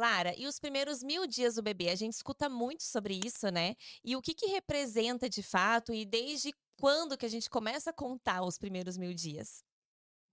Lara, e os primeiros mil dias do bebê? A gente escuta muito sobre isso, né? E o que, que representa de fato e desde quando que a gente começa a contar os primeiros mil dias?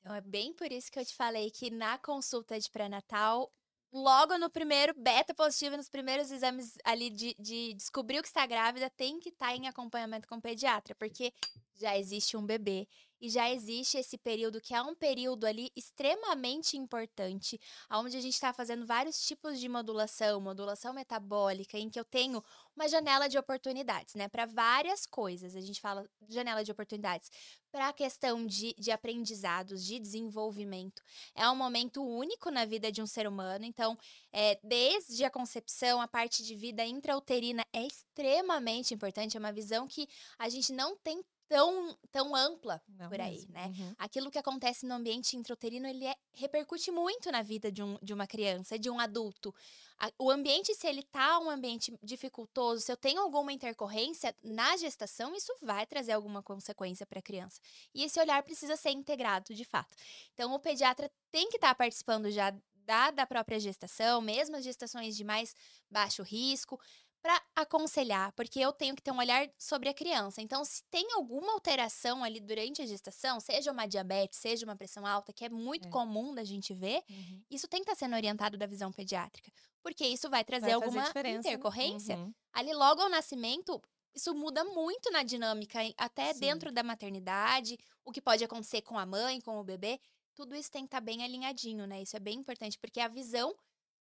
Então, é bem por isso que eu te falei que na consulta de pré-natal, logo no primeiro beta positivo, nos primeiros exames ali de, de descobrir que está grávida, tem que estar tá em acompanhamento com o pediatra, porque já existe um bebê e já existe esse período que é um período ali extremamente importante, onde a gente está fazendo vários tipos de modulação, modulação metabólica, em que eu tenho uma janela de oportunidades, né, para várias coisas. A gente fala janela de oportunidades para a questão de, de aprendizados, de desenvolvimento. É um momento único na vida de um ser humano, então, é, desde a concepção, a parte de vida intrauterina é extremamente importante, é uma visão que a gente não tem tão, tão ampla Não por aí, mesmo. né? Uhum. Aquilo que acontece no ambiente intrauterino, ele é, repercute muito na vida de, um, de uma criança, de um adulto. A, o ambiente, se ele tá um ambiente dificultoso, se eu tenho alguma intercorrência na gestação, isso vai trazer alguma consequência para a criança. E esse olhar precisa ser integrado, de fato. Então, o pediatra tem que estar tá participando já da, da própria gestação, mesmo as gestações de mais baixo risco, para aconselhar, porque eu tenho que ter um olhar sobre a criança. Então, se tem alguma alteração ali durante a gestação, seja uma diabetes, seja uma pressão alta, que é muito é. comum da gente ver, uhum. isso tem que estar tá sendo orientado da visão pediátrica, porque isso vai trazer vai alguma intercorrência. Uhum. Ali logo ao nascimento, isso muda muito na dinâmica, até Sim. dentro da maternidade, o que pode acontecer com a mãe, com o bebê. Tudo isso tem que estar tá bem alinhadinho, né? Isso é bem importante, porque a visão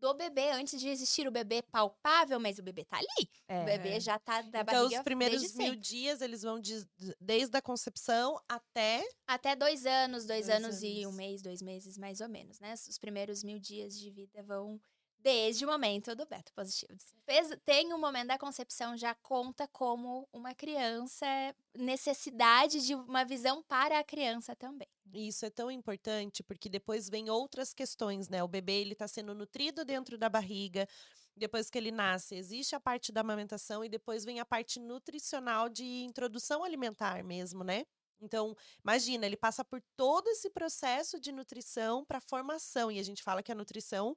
do bebê antes de existir o bebê palpável, mas o bebê tá ali. É. O bebê já tá da então, barriga Então, os primeiros mil dias, eles vão de, desde a concepção até... Até dois anos, dois, dois anos, anos, e um mês, dois meses, mais ou menos, né? Os primeiros mil dias de vida vão desde o momento do beta positivo. Fez, tem o momento da concepção, já conta como uma criança, necessidade de uma visão para a criança também. Isso é tão importante porque depois vem outras questões, né? O bebê ele está sendo nutrido dentro da barriga. Depois que ele nasce, existe a parte da amamentação e depois vem a parte nutricional de introdução alimentar mesmo, né? Então, imagina, ele passa por todo esse processo de nutrição para formação. E a gente fala que a nutrição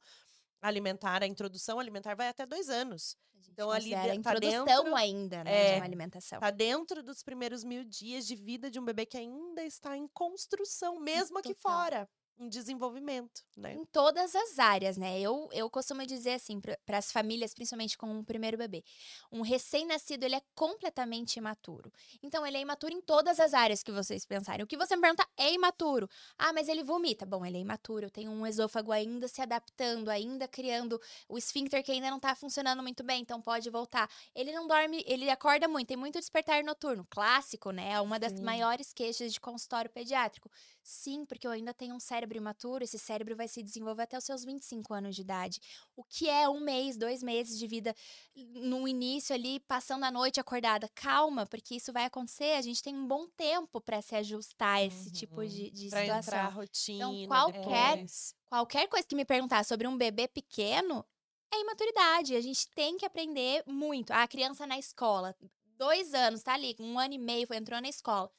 alimentar, a introdução alimentar vai até dois anos. Então ali a tá dentro ainda, né, é, de uma alimentação. Tá dentro dos primeiros mil dias de vida de um bebê que ainda está em construção, mesmo Total. aqui fora em desenvolvimento, né? Em todas as áreas, né? Eu, eu costumo dizer assim para as famílias, principalmente com um primeiro bebê, um recém-nascido ele é completamente imaturo. Então ele é imaturo em todas as áreas que vocês pensarem. O que você me pergunta é imaturo. Ah, mas ele vomita. Bom, ele é imaturo. Tem um esôfago ainda se adaptando, ainda criando o esfíncter que ainda não está funcionando muito bem, então pode voltar. Ele não dorme, ele acorda muito, tem muito despertar noturno, clássico, né? É uma das Sim. maiores queixas de consultório pediátrico. Sim, porque eu ainda tenho um cérebro imaturo, esse cérebro vai se desenvolver até os seus 25 anos de idade. O que é um mês, dois meses de vida no início ali, passando a noite acordada? Calma, porque isso vai acontecer. A gente tem um bom tempo para se ajustar a esse uhum. tipo de, de pra situação. Entrar rotina. Então, qualquer, qualquer coisa que me perguntar sobre um bebê pequeno, é imaturidade. A gente tem que aprender muito. A criança na escola, dois anos, tá ali, um ano e meio, entrou na escola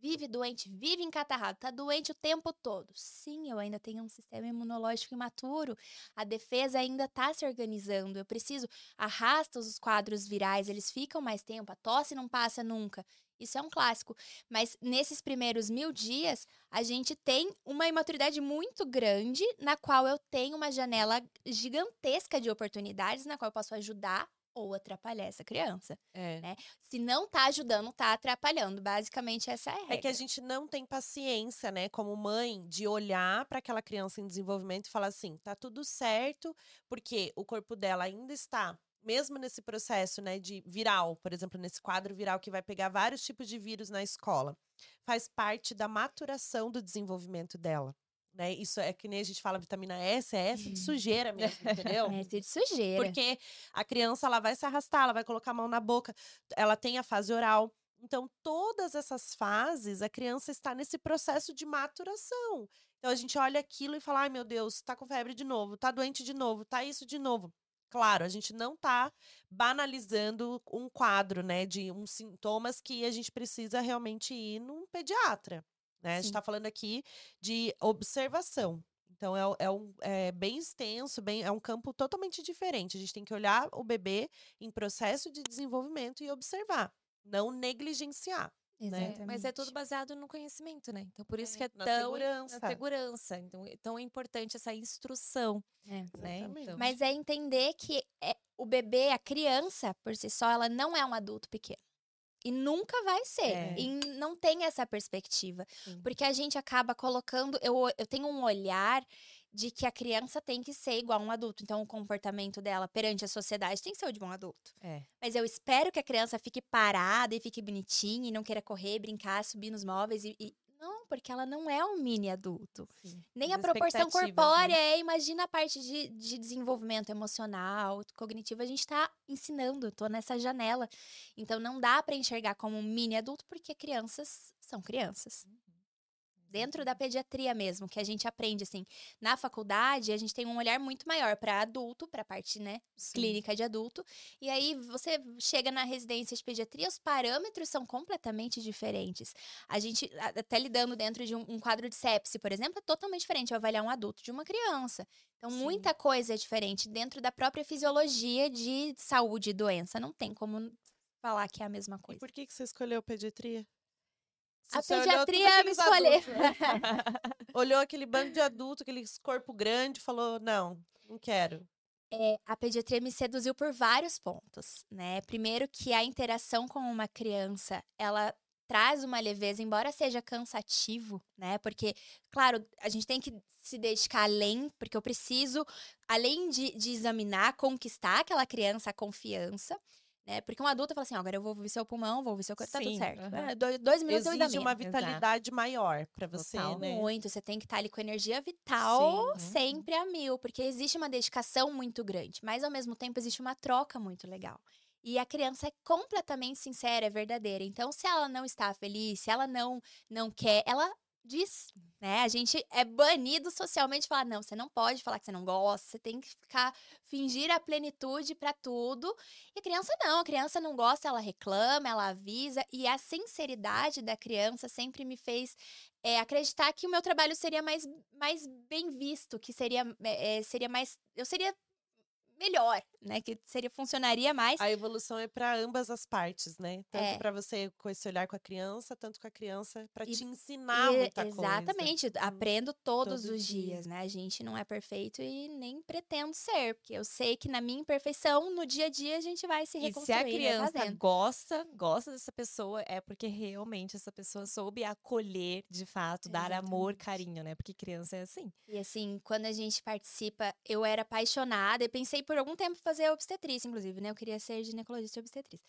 vive doente, vive encatarrado, tá doente o tempo todo. Sim, eu ainda tenho um sistema imunológico imaturo, a defesa ainda tá se organizando. Eu preciso arrasta os quadros virais, eles ficam mais tempo, a tosse não passa nunca. Isso é um clássico. Mas nesses primeiros mil dias, a gente tem uma imaturidade muito grande, na qual eu tenho uma janela gigantesca de oportunidades, na qual eu posso ajudar ou atrapalhar essa criança. É. Né? Se não tá ajudando, tá atrapalhando. Basicamente, essa é a regra. É que a gente não tem paciência, né, como mãe, de olhar para aquela criança em desenvolvimento e falar assim: tá tudo certo, porque o corpo dela ainda está. Mesmo nesse processo, né, de viral, por exemplo, nesse quadro viral que vai pegar vários tipos de vírus na escola, faz parte da maturação do desenvolvimento dela. Né? Isso é que nem a gente fala vitamina S, é S de sujeira mesmo, entendeu? É S de sujeira. Porque a criança ela vai se arrastar, ela vai colocar a mão na boca, ela tem a fase oral. Então, todas essas fases, a criança está nesse processo de maturação. Então, a gente olha aquilo e fala: ai meu Deus, tá com febre de novo, tá doente de novo, tá isso de novo. Claro, a gente não tá banalizando um quadro, né, de uns sintomas que a gente precisa realmente ir num pediatra. Né? A gente está falando aqui de observação. Então é, é, um, é bem extenso, bem, é um campo totalmente diferente. A gente tem que olhar o bebê em processo de desenvolvimento e observar, não negligenciar. Né? Mas é tudo baseado no conhecimento, né? Então, por isso É, que é na tão segurança. na segurança. Então, é tão importante essa instrução, É. né? Exatamente. Então, Mas é entender que é, o bebê, a criança, por si só, ela não é um adulto pequeno. E nunca vai ser. É. E não tem essa perspectiva. Sim. Porque a gente acaba colocando. Eu, eu tenho um olhar de que a criança tem que ser igual a um adulto. Então, o comportamento dela perante a sociedade tem que ser o de um adulto. é. Mas eu espero que a criança fique parada e fique bonitinha e não queira correr, brincar, subir nos móveis e. e- porque ela não é um mini adulto. sim. Nem a proporção expectativas, corpórea, né? é, imagina a parte de, de desenvolvimento emocional, cognitivo, a gente tá ensinando, tô nessa janela. Então não dá para enxergar como um mini adulto, porque crianças são crianças. Dentro da pediatria mesmo, que a gente aprende assim, na faculdade, a gente tem um olhar muito maior para adulto, para a parte, né, Sim. clínica de adulto. E aí você chega na residência de pediatria, os parâmetros são completamente diferentes. A gente, até lidando dentro de um, um quadro de sepse, por exemplo, é totalmente diferente eu avaliar um adulto de uma criança. Então, Sim. muita coisa é diferente dentro da própria fisiologia de saúde e doença. Não tem como falar que é a mesma E coisa. por que, que você escolheu pediatria? A você pediatria me escolheu. Olhou aquele bando de adulto, aquele corpo grande, falou: não, não quero. É, a pediatria me seduziu por vários pontos, né? Primeiro que a interação com uma criança, ela traz uma leveza, embora seja cansativo, né? Porque, claro, a gente tem que se dedicar além, porque eu preciso, além de, de examinar, conquistar aquela criança a confiança, né? Porque um adulto fala assim, ó, agora eu vou ouvir seu pulmão, vou ouvir seu corpo, tá tudo certo. aham. É, dois, dois minutos eu Exige examino. uma Exato. vitalidade maior pra você, Total. né? Muito, você tem que estar ali com energia vital Sim. sempre a mil, porque existe uma dedicação muito grande, mas ao mesmo tempo existe uma troca muito legal. E a criança é completamente sincera, é verdadeira. Então, se ela não está feliz, se ela não não quer, ela diz, né? A gente é banido socialmente falar, não, você não pode falar que você não gosta, você tem que ficar fingir a plenitude pra tudo. E a criança não, a criança não gosta, ela reclama, ela avisa, e a sinceridade da criança sempre me fez é, acreditar que o meu trabalho seria mais, mais bem visto, que seria, é, seria mais. Eu seria melhor, né? Que seria funcionaria mais. A evolução é pra ambas as partes, né? Tanto É. pra você com esse olhar com a criança, tanto com a criança pra E- te ensinar E- muita coisa. exatamente, aprendo todos Todo os dia. dias, né? A gente não é perfeito e nem pretendo ser, porque eu sei que na minha imperfeição, no dia a dia, a gente vai se E se reconstruir. a né, criança fazendo. gosta, gosta dessa pessoa, é porque realmente essa pessoa soube acolher, de fato, dar amor, Exatamente. carinho, né? Porque criança é assim. E assim, quando a gente participa, eu era apaixonada e pensei por algum tempo fazer obstetrícia, inclusive, né? Eu queria ser ginecologista e obstetriz.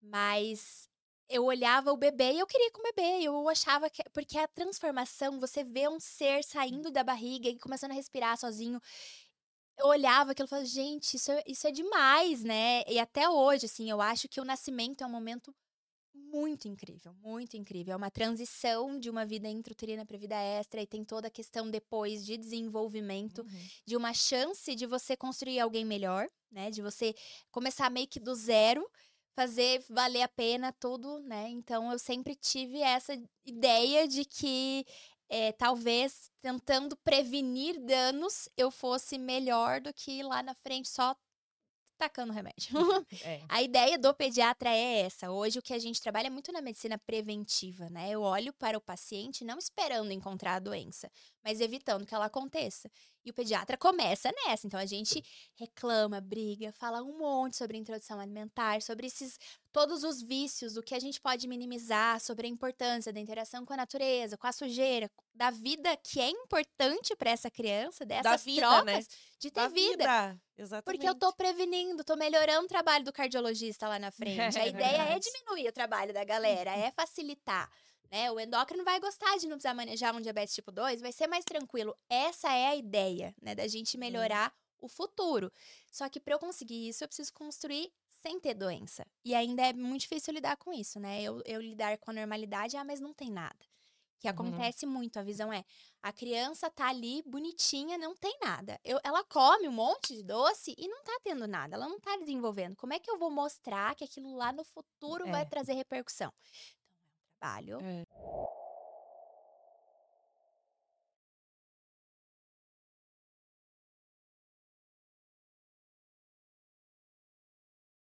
Mas eu olhava o bebê e eu queria ir com o bebê. Eu achava que. Porque a transformação, você vê um ser saindo da barriga e começando a respirar sozinho. Eu olhava aquilo e falava, gente, isso é, isso é demais, né? E até hoje, assim, eu acho que o nascimento é um momento muito incrível, muito incrível. É uma transição de uma vida intrauterina para vida extra e tem toda a questão depois de desenvolvimento, de uma chance de você construir alguém melhor, né? De você começar meio que do zero, fazer valer a pena tudo, né? Então eu sempre tive essa ideia de que é, talvez tentando prevenir danos eu fosse melhor do que lá na frente só tacando remédio. É. A ideia do pediatra é essa. Hoje o que a gente trabalha é muito na medicina preventiva, né? Eu olho para o paciente não esperando encontrar a doença, mas evitando que ela aconteça. E o pediatra começa nessa. Então a gente reclama, briga, fala um monte sobre introdução alimentar, sobre esses todos os vícios, o que a gente pode minimizar, sobre a importância da interação com a natureza, com a sujeira, da vida que é importante para essa criança, dessas vida, trocas né? de ter Da vida. Exatamente. Porque eu tô prevenindo, tô melhorando o trabalho do cardiologista lá na frente. A É ideia é diminuir o trabalho da galera, é facilitar. Né? O endócrino vai gostar de não precisar manejar um diabetes tipo 2, vai ser mais tranquilo. Essa é a ideia, né? Da gente melhorar o futuro. Só que para eu conseguir isso, eu preciso construir sem ter doença. E ainda é muito difícil lidar com isso, né? Eu, eu lidar com a normalidade, ah, mas não tem nada. Que Uhum. acontece muito, a visão é, a criança tá ali bonitinha, não tem nada. Eu, ela come um monte de doce e não tá tendo nada, ela não tá desenvolvendo. Como é que eu vou mostrar que aquilo lá no futuro É. vai trazer repercussão? Trabalho É.